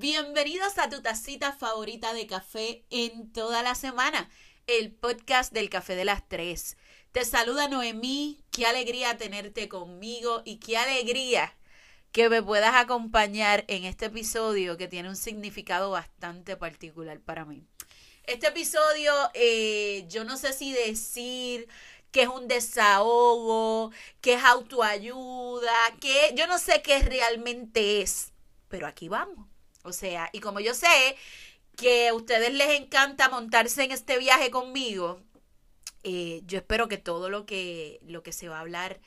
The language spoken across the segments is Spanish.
bienvenidos a tu tacita favorita de café en toda la semana, el podcast del café de las tres. Te saluda Noemí, qué alegría tenerte conmigo y qué alegría que me puedas acompañar en este episodio que tiene un significado bastante particular para mí. Este episodio, eh, yo no sé si decir que es un desahogo, que es autoayuda, que yo no sé qué realmente es, pero aquí vamos. O sea, y como yo sé que a ustedes les encanta montarse en este viaje conmigo, eh, yo espero que todo lo que, lo que se va a hablar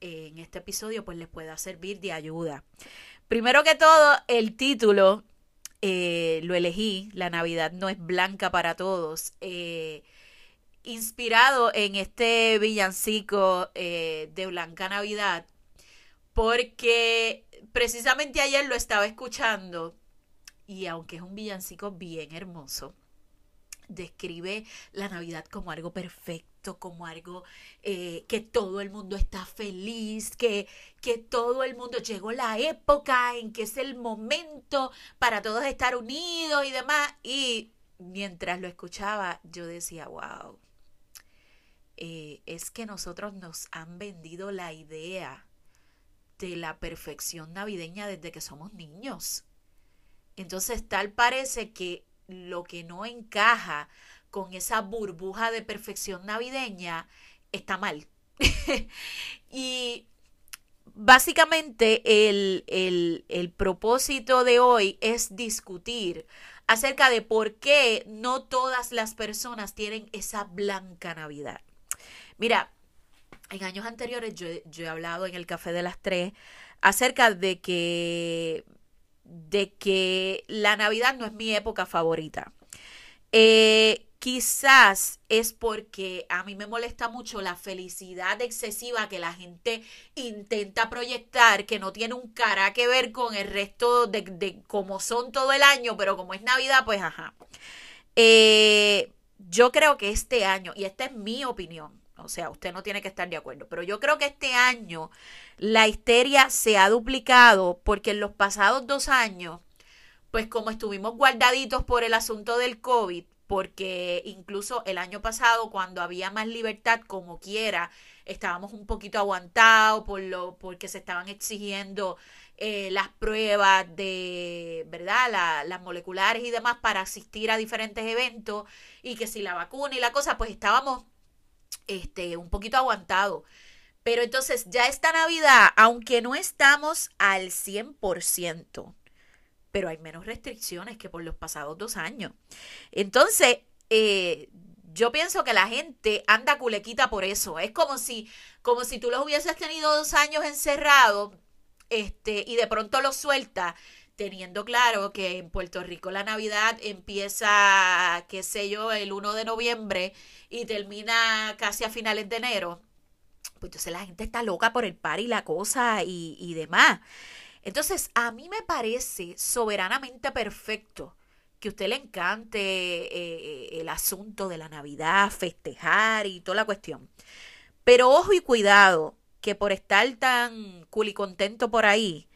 eh, en este episodio pues les pueda servir de ayuda. Primero que todo, el título eh, lo elegí, La Navidad no es blanca para todos, inspirado en este villancico de Blanca Navidad, porque precisamente ayer lo estaba escuchando y aunque es un villancico bien hermoso, describe la Navidad como algo perfecto, como algo eh, que todo el mundo está feliz, que, que todo el mundo llegó la época en que es el momento para todos estar unidos y demás. Y mientras lo escuchaba, yo decía, wow, eh, es que nosotros nos han vendido la idea de la perfección navideña desde que somos niños. Entonces tal parece que lo que no encaja con esa burbuja de perfección navideña está mal. y básicamente el, el, el, propósito de hoy es discutir acerca de por qué no todas las personas tienen esa blanca Navidad. Mira, en años anteriores yo, yo he hablado en el Café de las Tres acerca de que de que la Navidad no es mi época favorita. Eh, quizás es porque a mí me molesta mucho la felicidad excesiva que la gente intenta proyectar, que no tiene un cara que ver con el resto de, de cómo son todo el año, pero como es Navidad, pues ajá. Eh, yo creo que este año, y esta es mi opinión, o sea, usted no tiene que estar de acuerdo. Pero yo creo que este año la histeria se ha duplicado porque en los pasados dos años, pues como estuvimos guardaditos por el asunto del COVID, porque incluso el año pasado, cuando había más libertad, como quiera, estábamos un poquito aguantados por lo, porque se estaban exigiendo eh, las pruebas de, ¿verdad? las moleculares y demás para asistir a diferentes eventos y que si la vacuna y la cosa, pues estábamos este, un poquito aguantado. Pero entonces ya esta Navidad, aunque no estamos al 100%, pero hay menos restricciones que por los pasados dos años. Entonces, eh, yo pienso que la gente anda culequita por eso. Es como si, como si tú los hubieses tenido dos años encerrados este, y de pronto los sueltas teniendo claro que en Puerto Rico la Navidad empieza, qué sé yo, el 1 de noviembre y termina casi a finales de enero, pues entonces la gente está loca por el par y la cosa y, y demás. Entonces, a mí me parece soberanamente perfecto que a usted le encante eh, el asunto de la Navidad, festejar y toda la cuestión. Pero ojo y cuidado, que por estar tan culicontento por ahí,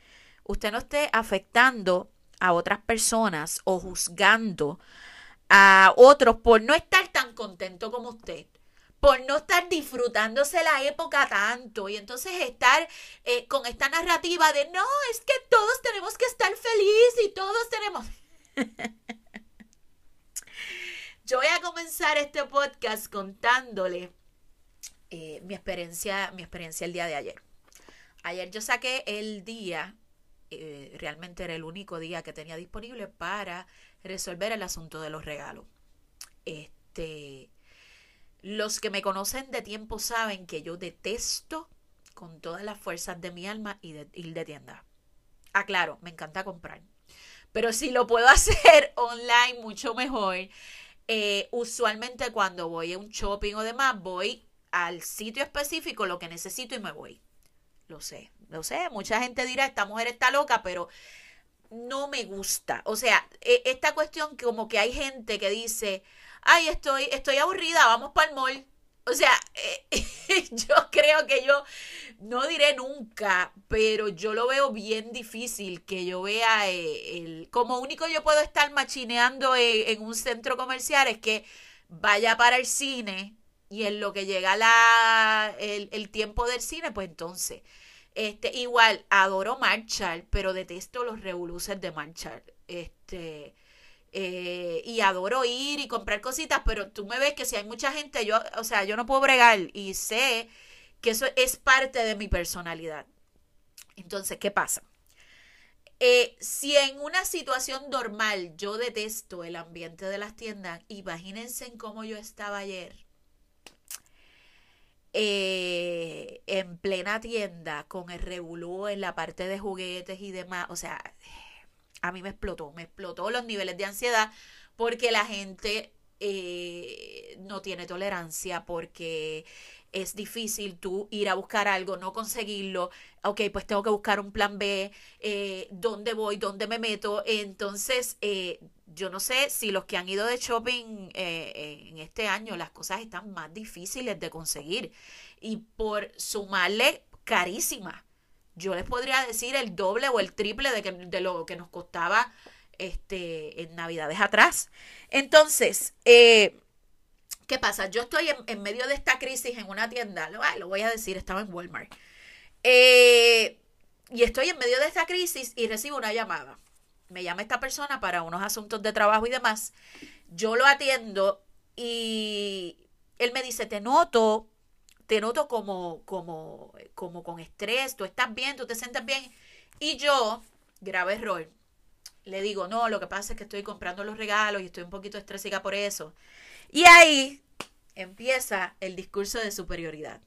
usted no esté afectando a otras personas o juzgando a otros por no estar tan contento como usted, por no estar disfrutándose la época tanto y entonces estar eh, con esta narrativa de no, es que todos tenemos que estar felices y todos tenemos... Yo voy a comenzar este podcast contándole eh, mi experiencia, mi experiencia el día de ayer. Ayer yo saqué el día eh, realmente era el único día que tenía disponible para resolver el asunto de los regalos. Este, los que me conocen de tiempo saben que yo detesto con todas las fuerzas de mi alma y de, ir de tienda. Aclaro, me encanta comprar. Pero si lo puedo hacer online, mucho mejor. Eh, usualmente cuando voy a un shopping o demás, voy al sitio específico, lo que necesito y me voy. Lo sé, lo sé, mucha gente dirá, esta mujer está loca, pero no me gusta. O sea, e, esta cuestión como que hay gente que dice, ay, estoy, estoy aburrida, vamos para el mall. O sea, eh, yo creo que yo no diré nunca, pero yo lo veo bien difícil que yo vea eh, el... Como único yo puedo estar machineando en, un centro comercial es que vaya para el cine y en lo que llega la, el, el tiempo del cine, pues entonces... Este, igual, adoro Marshall, pero detesto los revoluces de Marshall. Este, eh, y adoro ir y comprar cositas, pero tú me ves que si hay mucha gente, yo, o sea, yo no puedo bregar y sé que eso es parte de mi personalidad. Entonces, ¿qué pasa? Eh, si en una situación normal yo detesto el ambiente de las tiendas, imagínense en cómo yo estaba ayer eh, en plena tienda con el revolú en la parte de juguetes y demás. O sea, a mí me explotó, me explotó los niveles de ansiedad porque la gente eh, no tiene tolerancia, porque es difícil tú ir a buscar algo, no conseguirlo, ok, pues tengo que buscar un plan B, eh, dónde voy, dónde me meto. Entonces, eh, yo no sé si los que han ido de shopping eh, en este año, las cosas están más difíciles de conseguir y por sumarle carísimas. Yo les podría decir el doble o el triple de, que, de lo que nos costaba este, en Navidades atrás. Entonces, eh, ¿qué pasa? Yo estoy en, medio de esta crisis en una tienda, lo, lo voy a decir, estaba en Walmart. Eh, y estoy en medio de esta crisis y recibo una llamada me llama esta persona para unos asuntos de trabajo y demás, yo lo atiendo y él me dice, te noto, te noto como, como, como con estrés, tú estás bien, tú te sientes bien. Y yo, grave error, le digo, no, lo que pasa es que estoy comprando los regalos y estoy un poquito estrésica por eso. Y ahí empieza el discurso de superioridad.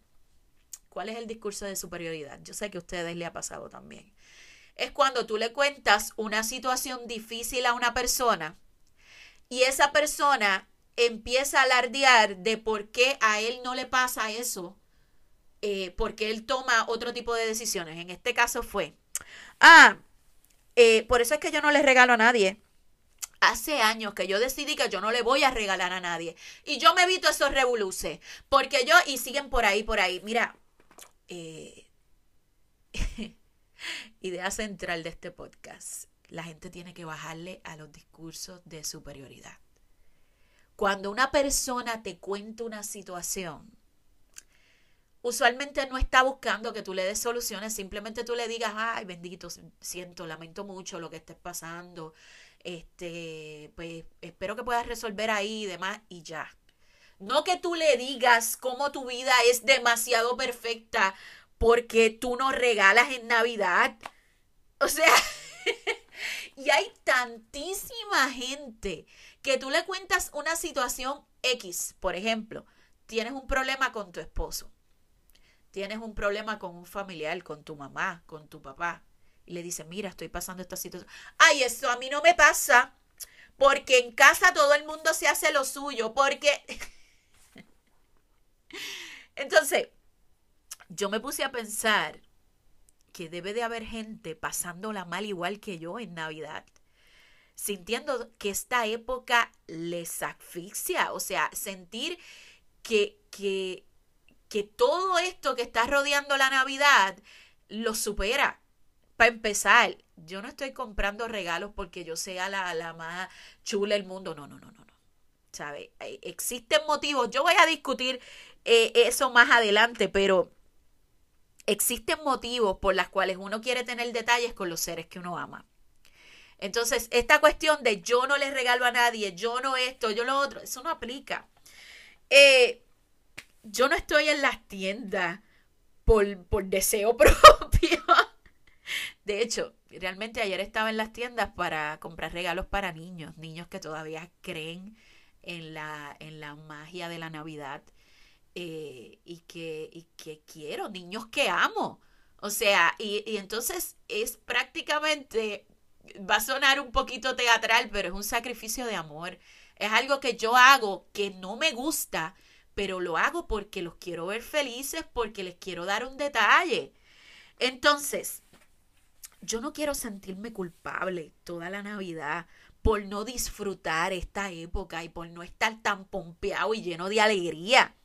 ¿Cuál es el discurso de superioridad? Yo sé que a ustedes le ha pasado también es cuando tú le cuentas una situación difícil a una persona y esa persona empieza a alardear de por qué a él no le pasa eso, eh, porque él toma otro tipo de decisiones. En este caso fue, ah, eh, por eso es que yo no le regalo a nadie. Hace años que yo decidí que yo no le voy a regalar a nadie. Y yo me evito esos revoluces. Porque yo, y siguen por ahí, por ahí. Mira, eh, Idea central de este podcast. La gente tiene que bajarle a los discursos de superioridad. Cuando una persona te cuenta una situación, usualmente no está buscando que tú le des soluciones, simplemente tú le digas, ay, bendito, siento, lamento mucho lo que estés pasando, este, pues espero que puedas resolver ahí y demás, y ya. No que tú le digas cómo tu vida es demasiado perfecta porque tú no regalas en Navidad. O sea, y hay tantísima gente que tú le cuentas una situación X, por ejemplo, tienes un problema con tu esposo, tienes un problema con un familiar, con tu mamá, con tu papá, y le dices, mira, estoy pasando esta situación. Ay, eso a mí no me pasa, porque en casa todo el mundo se hace lo suyo, porque... Entonces, yo me puse a pensar que debe de haber gente pasándola mal igual que yo en Navidad, sintiendo que esta época les asfixia, o sea, sentir que, que, que todo esto que está rodeando la Navidad lo supera. Para empezar, yo no estoy comprando regalos porque yo sea la, la más chula del mundo, no, no, no, no, no. ¿Sabe? Eh, existen motivos, yo voy a discutir eh, eso más adelante, pero existen motivos por los cuales uno quiere tener detalles con los seres que uno ama. Entonces, esta cuestión de yo no le regalo a nadie, yo no esto, yo lo otro, eso no aplica. Eh, yo no estoy en las tiendas por, por deseo propio. De hecho, realmente ayer estaba en las tiendas para comprar regalos para niños, niños que todavía creen en la, en la magia de la Navidad eh, y, que, quiero, niños que amo. O sea, y, y entonces es prácticamente, va a sonar un poquito teatral, pero es un sacrificio de amor. Es algo que yo hago que no me gusta, pero lo hago porque los quiero ver felices, porque les quiero dar un detalle. Entonces, yo no quiero sentirme culpable toda la Navidad por no disfrutar esta época y por no estar tan pompeado y lleno de alegría.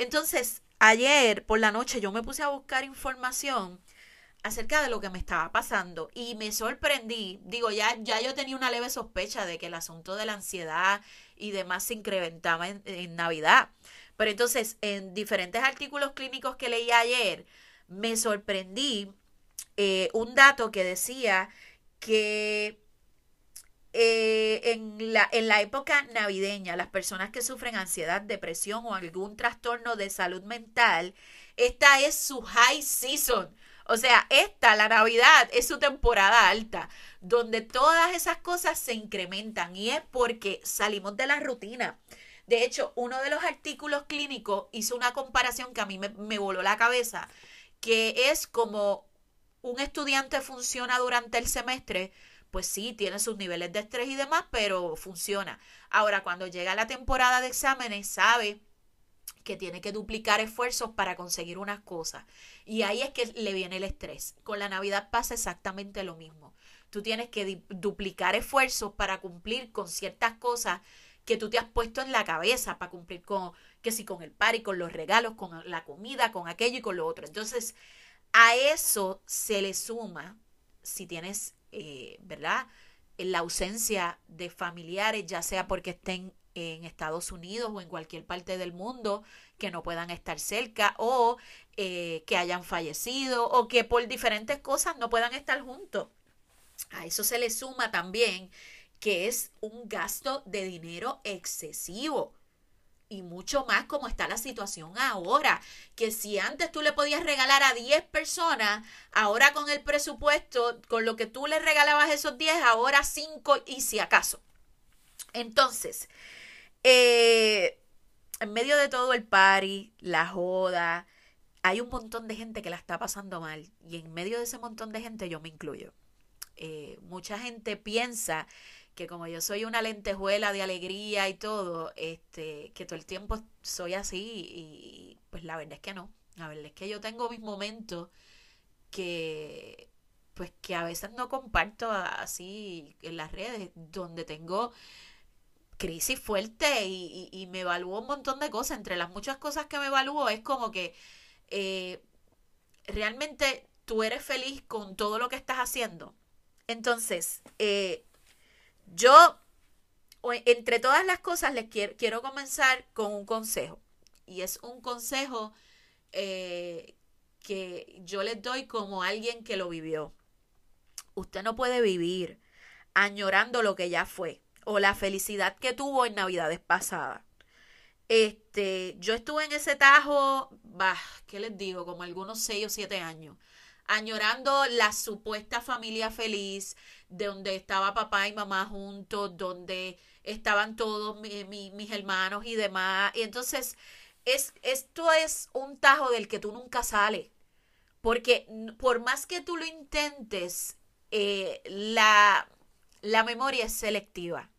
Entonces, ayer por la noche yo me puse a buscar información acerca de lo que me estaba pasando y me sorprendí, digo, ya, ya yo tenía una leve sospecha de que el asunto de la ansiedad y demás se incrementaba en, Navidad. Pero entonces, en diferentes artículos clínicos que leí ayer, me sorprendí eh, un dato que decía que eh, en, la, en la época navideña, las personas que sufren ansiedad, depresión o algún trastorno de salud mental, esta es su high season. O sea, esta, la Navidad, es su temporada alta, donde todas esas cosas se incrementan y es porque salimos de la rutina. De hecho, uno de los artículos clínicos hizo una comparación que a mí me, me voló la cabeza, que es como un estudiante funciona durante el semestre, pues sí, tiene sus niveles de estrés y demás, pero funciona. Ahora, cuando llega la temporada de exámenes, sabe que tiene que duplicar esfuerzos para conseguir unas cosas. Y ahí es que le viene el estrés. Con la Navidad pasa exactamente lo mismo. Tú tienes que duplicar esfuerzos para cumplir con ciertas cosas que tú te has puesto en la cabeza para cumplir con, que si con el y con los regalos, con la comida, con aquello y con lo otro. Entonces, a eso se le suma, si tienes, eh, ¿verdad? La ausencia de familiares, ya sea porque estén en Estados Unidos o en cualquier parte del mundo que no puedan estar cerca o eh, que hayan fallecido o que por diferentes cosas no puedan estar juntos. A eso se le suma también que es un gasto de dinero excesivo y mucho más como está la situación ahora, que si antes tú le podías regalar a 10 personas, ahora con el presupuesto, con lo que tú le regalabas esos 10, ahora 5 y si acaso. Entonces, eh, en medio de todo el party, la joda, hay un montón de gente que la está pasando mal y en medio de ese montón de gente yo me incluyo. Eh, mucha gente piensa que como yo soy una lentejuela de alegría y todo, este, que todo el tiempo soy así y pues la verdad es que no. La verdad es que yo tengo mis momentos que pues que a veces no comparto así en las redes, donde tengo crisis fuerte y, y, me evalúo un montón de cosas. Entre las muchas cosas que me evalúo es como que eh, realmente tú eres feliz con todo lo que estás haciendo. Entonces, eh, yo, entre todas las cosas, les quiero, quiero comenzar con un consejo. Y es un consejo eh, que yo les doy como alguien que lo vivió. Usted no puede vivir añorando lo que ya fue o la felicidad que tuvo en Navidades pasadas. Este, yo estuve en ese tajo, bah, ¿qué les digo? Como algunos seis o siete años añorando la supuesta familia feliz, de donde estaba papá y mamá juntos, donde estaban todos mis hermanos y demás. Y entonces, es, esto es un tajo del que tú nunca sales. Porque por más que tú lo intentes, eh, la, la memoria es selectiva.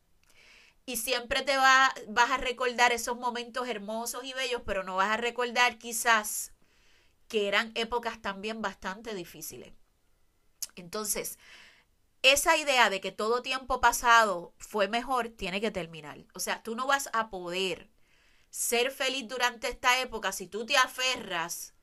Y siempre te va, vas a recordar esos momentos hermosos y bellos, pero no vas a recordar quizás que eran épocas también bastante difíciles. Entonces, esa idea de que todo tiempo pasado fue mejor tiene que terminar. O sea, tú no vas a poder ser feliz durante esta época si tú te aferras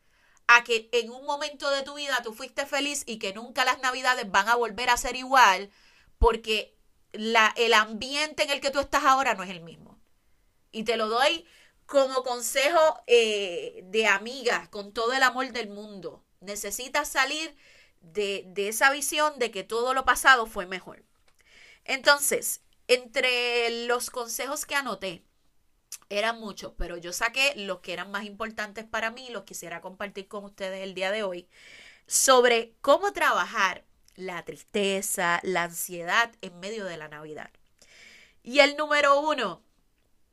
a que en un momento de tu vida tú fuiste feliz y que nunca las navidades van a volver a ser igual porque el ambiente en el que tú estás ahora no es el mismo. Y te lo doy como consejo eh, de amiga, con todo el amor del mundo, necesitas salir de, de esa visión de que todo lo pasado fue mejor. Entonces, entre los consejos que anoté, eran muchos, pero yo saqué los que eran más importantes para mí, los quisiera compartir con ustedes el día de hoy, sobre cómo trabajar la tristeza, la ansiedad en medio de la Navidad. Y el número uno,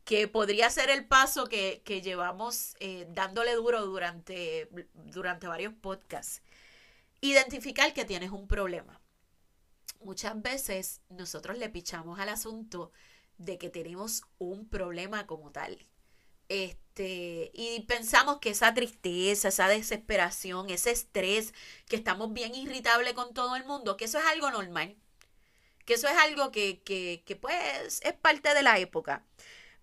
que podría ser el paso que, llevamos eh, dándole duro durante, durante varios podcasts. Identificar que tienes un problema. Muchas veces nosotros le pichamos al asunto de que tenemos un problema como tal. Este, y pensamos que esa tristeza, esa desesperación, ese estrés, que estamos bien irritables con todo el mundo, que eso es algo normal, que eso es algo que, que, que pues es parte de la época.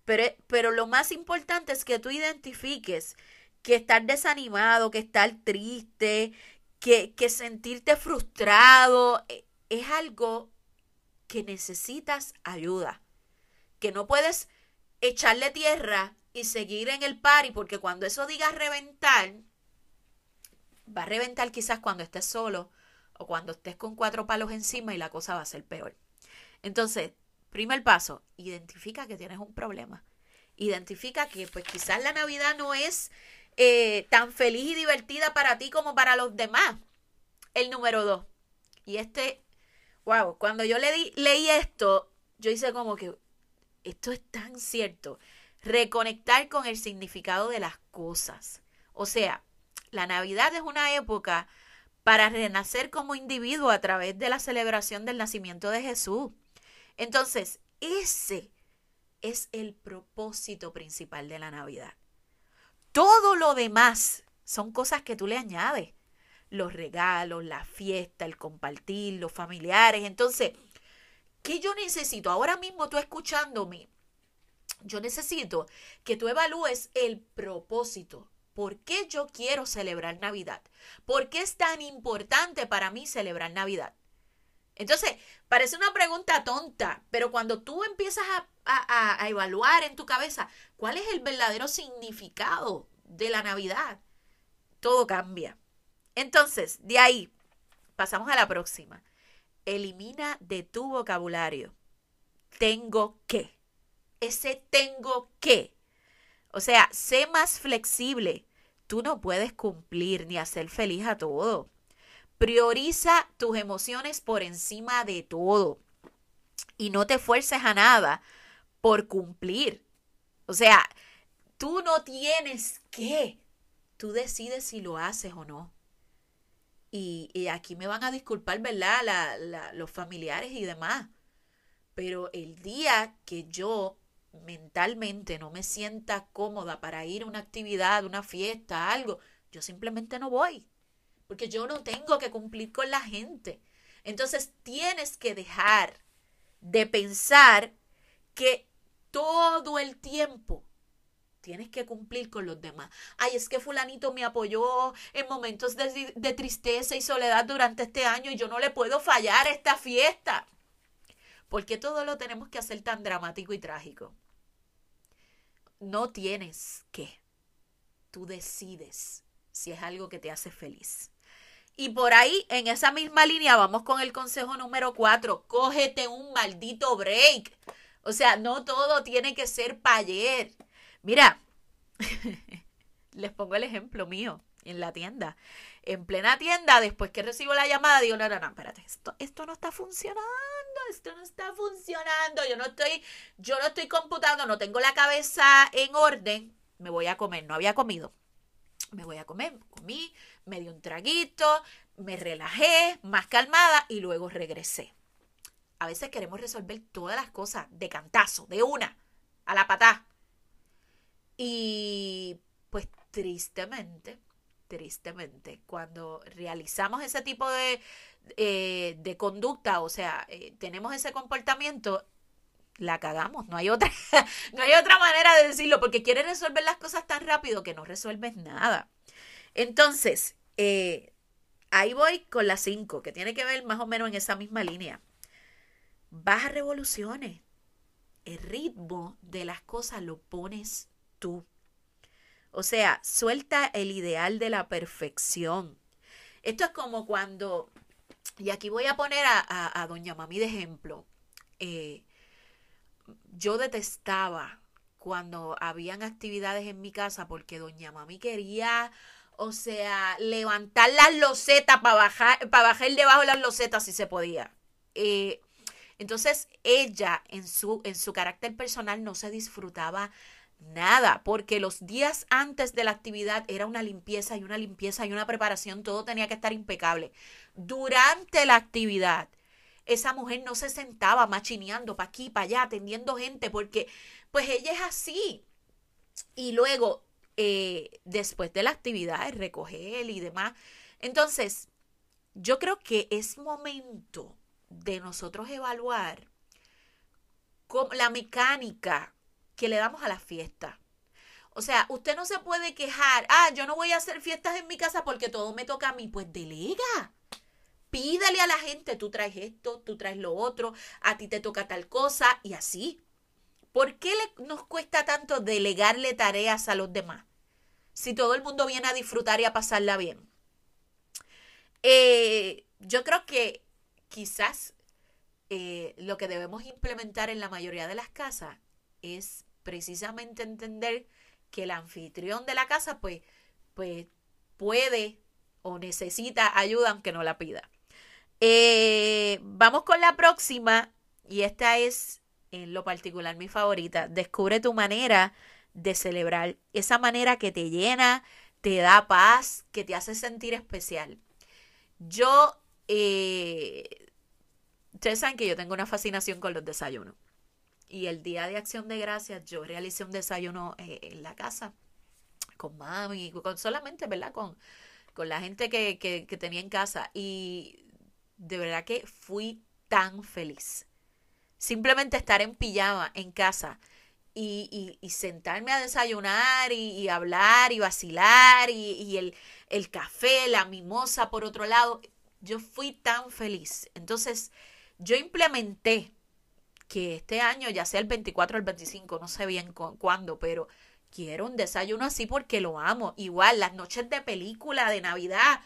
Pero, pero lo más importante es que tú identifiques que estar desanimado, que estar triste, que, que sentirte frustrado, e, es algo que necesitas ayuda, que no puedes echarle tierra y seguir en el party, porque cuando eso diga reventar, va a reventar quizás cuando estés solo o cuando estés con cuatro palos encima y la cosa va a ser peor. Entonces, primer paso, identifica que tienes un problema. Identifica que pues quizás la Navidad no es eh, tan feliz y divertida para ti como para los demás. El número dos. Y este, wow, cuando yo le leí esto, yo hice como que, esto es tan cierto. Reconectar con el significado de las cosas. O sea, la Navidad es una época para renacer como individuo a través de la celebración del nacimiento de Jesús. Entonces, ese es el propósito principal de la Navidad. Todo lo demás son cosas que tú le añades. Los regalos, la fiesta, el compartir, los familiares. Entonces, ¿qué yo necesito? Ahora mismo tú escuchándome, yo necesito que tú evalúes el propósito. ¿Por qué yo quiero celebrar Navidad? ¿Por qué es tan importante para mí celebrar Navidad? Entonces, parece una pregunta tonta, pero cuando tú empiezas a, a, evaluar en tu cabeza cuál es el verdadero significado de la Navidad, todo cambia. Entonces, de ahí, pasamos a la próxima. Elimina de tu vocabulario. Tengo que. Ese tengo que. O sea, sé más flexible. Tú no puedes cumplir ni hacer feliz a todo. Prioriza tus emociones por encima de todo y no te fuerces a nada por cumplir. O sea, tú no tienes que. Tú decides si lo haces o no. Y, aquí me van a disculpar, ¿verdad? los familiares y demás. Pero el día que yo mentalmente no me sienta cómoda para ir a una actividad, una fiesta, algo, yo simplemente no voy porque yo no tengo que cumplir con la gente. Entonces tienes que dejar de pensar que todo el tiempo tienes que cumplir con los demás. Ay, es que fulanito me apoyó en momentos de, tristeza y soledad durante este año y yo no le puedo fallar esta fiesta. ¿Por qué todo lo tenemos que hacer tan dramático y trágico? No tienes que. Tú decides si es algo que te hace feliz. Y por ahí, en esa misma línea, vamos con el consejo número cuatro. Cógete un maldito break. O sea, no todo tiene que ser para ayer. Mira, les pongo el ejemplo mío en la tienda. En plena tienda, después que recibo la llamada, digo, no, no, no, espérate, esto, esto no está funcionando, esto no está funcionando, yo no estoy, yo no estoy computando, no tengo la cabeza en orden, me voy a comer, no había comido. Me voy a comer, comí, me di un traguito, me relajé, más calmada y luego regresé. A veces queremos resolver todas las cosas de cantazo, de una, a la patá. Y pues tristemente, tristemente, cuando realizamos ese tipo de, eh, de conducta, o sea, eh, tenemos ese comportamiento, la cagamos, no hay otra, no hay otra manera de decirlo, porque quieres resolver las cosas tan rápido que no resuelves nada. Entonces, eh, ahí voy con la 5, que tiene que ver más o menos en esa misma línea. Baja revoluciones. El ritmo de las cosas lo pones tú. O sea, suelta el ideal de la perfección. Esto es como cuando, y aquí voy a poner a, Doña Mami de ejemplo. Eh, yo detestaba cuando habían actividades en mi casa porque Doña Mami quería o sea, levantar las losetas para bajar, para bajar debajo de las losetas si se podía. Eh, entonces, ella en su, en su carácter personal no se disfrutaba nada, porque los días antes de la actividad era una limpieza y una limpieza y una preparación, todo tenía que estar impecable. Durante la actividad, esa mujer no se sentaba machineando para aquí, para allá, atendiendo gente, porque pues ella es así. Y luego eh, después de la actividad, recoger y demás. Entonces, yo creo que es momento de nosotros evaluar la mecánica que le damos a la fiesta. O sea, usted no se puede quejar, ah, yo no voy a hacer fiestas en mi casa porque todo me toca a mí. Pues delega. Pídale a la gente, tú traes esto, tú traes lo otro, a ti te toca tal cosa y así. ¿Por qué nos cuesta tanto delegarle tareas a los demás? Si todo el mundo viene a disfrutar y a pasarla bien. Eh, yo creo que quizás eh, lo que debemos implementar en la mayoría de las casas es precisamente entender que el anfitrión de la casa pues, pues puede o necesita ayuda aunque no la pida. Eh, vamos con la próxima y esta es en lo particular mi favorita. Descubre tu manera de celebrar, esa manera que te llena, te da paz, que te hace sentir especial. Yo, eh, ustedes saben que yo tengo una fascinación con los desayunos. Y el día de acción de gracias yo realicé un desayuno eh, en la casa con mami, con solamente, ¿verdad? Con, con la gente que, que, que tenía en casa. Y de verdad que fui tan feliz. Simplemente estar en pijama en casa y, y, sentarme a desayunar y, hablar y vacilar y, el, el, café, la mimosa por otro lado. Yo fui tan feliz. Entonces, yo implementé que este año, ya sea el 24 o el 25, no sé bien cuándo, pero quiero un desayuno así porque lo amo. Igual, las noches de película de Navidad.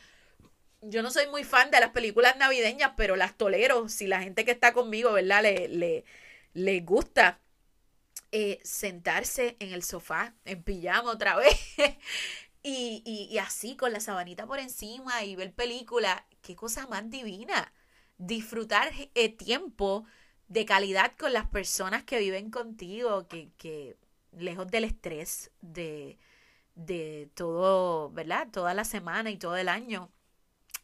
Yo no soy muy fan de las películas navideñas, pero las tolero. Si la gente que está conmigo, ¿verdad? Le, le, le gusta eh, sentarse en el sofá, en pijama otra vez. y, y, así, con la sabanita por encima y ver película. Qué cosa más divina. Disfrutar el tiempo de calidad con las personas que viven contigo, que, que lejos del estrés de, de todo, ¿verdad? Toda la semana y todo el año,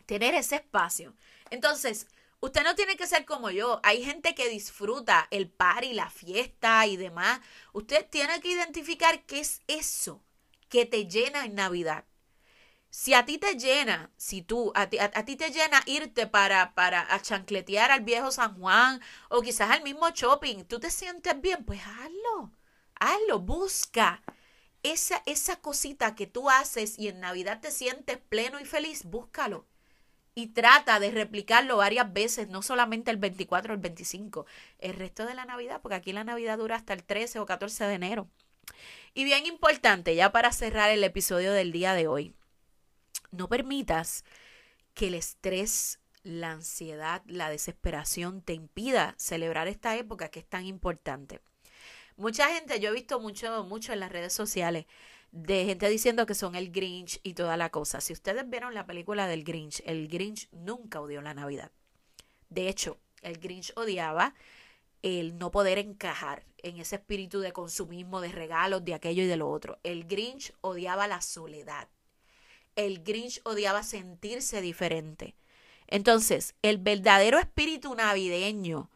tener ese espacio. Entonces, usted no tiene que ser como yo. Hay gente que disfruta el y la fiesta y demás. Usted tiene que identificar qué es eso que te llena en Navidad. Si a ti te llena, si tú, a ti, a, ti te llena irte para, para a chancletear al viejo San Juan o quizás al mismo shopping, tú te sientes bien, pues hazlo, hazlo, busca esa, esa cosita que tú haces y en Navidad te sientes pleno y feliz, búscalo. Y trata de replicarlo varias veces, no solamente el 24 o el 25, el resto de la Navidad, porque aquí la Navidad dura hasta el 13 o 14 de enero. Y bien importante, ya para cerrar el episodio del día de hoy, no permitas que el estrés, la ansiedad, la desesperación te impida celebrar esta época que es tan importante. Mucha gente, yo he visto mucho, mucho en las redes sociales de gente diciendo que son el Grinch y toda la cosa. Si ustedes vieron la película del Grinch, el Grinch nunca odió la Navidad. De hecho, el Grinch odiaba el no poder encajar en ese espíritu de consumismo, de regalos, de aquello y de lo otro. El Grinch odiaba la soledad el Grinch odiaba sentirse diferente. Entonces, el verdadero espíritu navideño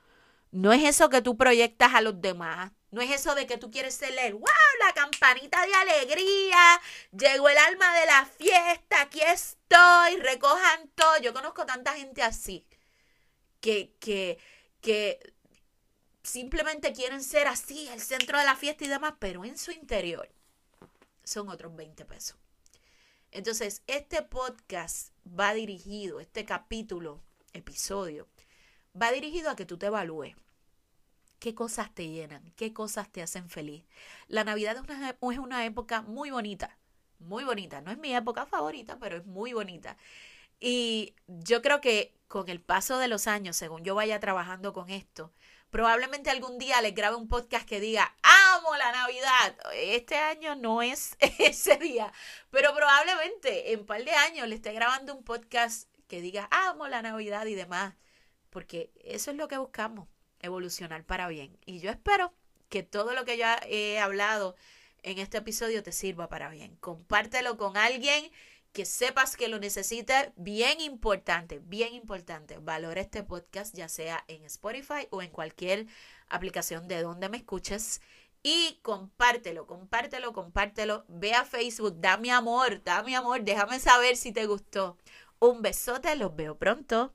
no es eso que tú proyectas a los demás. No es eso de que tú quieres ser el, wow, la campanita de alegría, llegó el alma de la fiesta, aquí estoy, recojan todo. Yo conozco tanta gente así, que, que, que simplemente quieren ser así, el centro de la fiesta y demás, pero en su interior son otros 20 pesos. Entonces, este podcast va dirigido, este capítulo, episodio, va dirigido a que tú te evalúes. ¿Qué cosas te llenan? ¿Qué cosas te hacen feliz? La Navidad es una, es una época muy bonita, muy bonita. No es mi época favorita, pero es muy bonita. Y yo creo que con el paso de los años, según yo vaya trabajando con esto, Probablemente algún día les grabe un podcast que diga, amo la Navidad. Este año no es ese día, pero probablemente en un par de años le esté grabando un podcast que diga, amo la Navidad y demás, porque eso es lo que buscamos, evolucionar para bien. Y yo espero que todo lo que yo he hablado en este episodio te sirva para bien. Compártelo con alguien que sepas que lo necesitas, bien importante, bien importante, valora este podcast ya sea en Spotify o en cualquier aplicación de donde me escuches y compártelo, compártelo, compártelo, ve a Facebook, da mi amor, da mi amor, déjame saber si te gustó. Un besote, los veo pronto.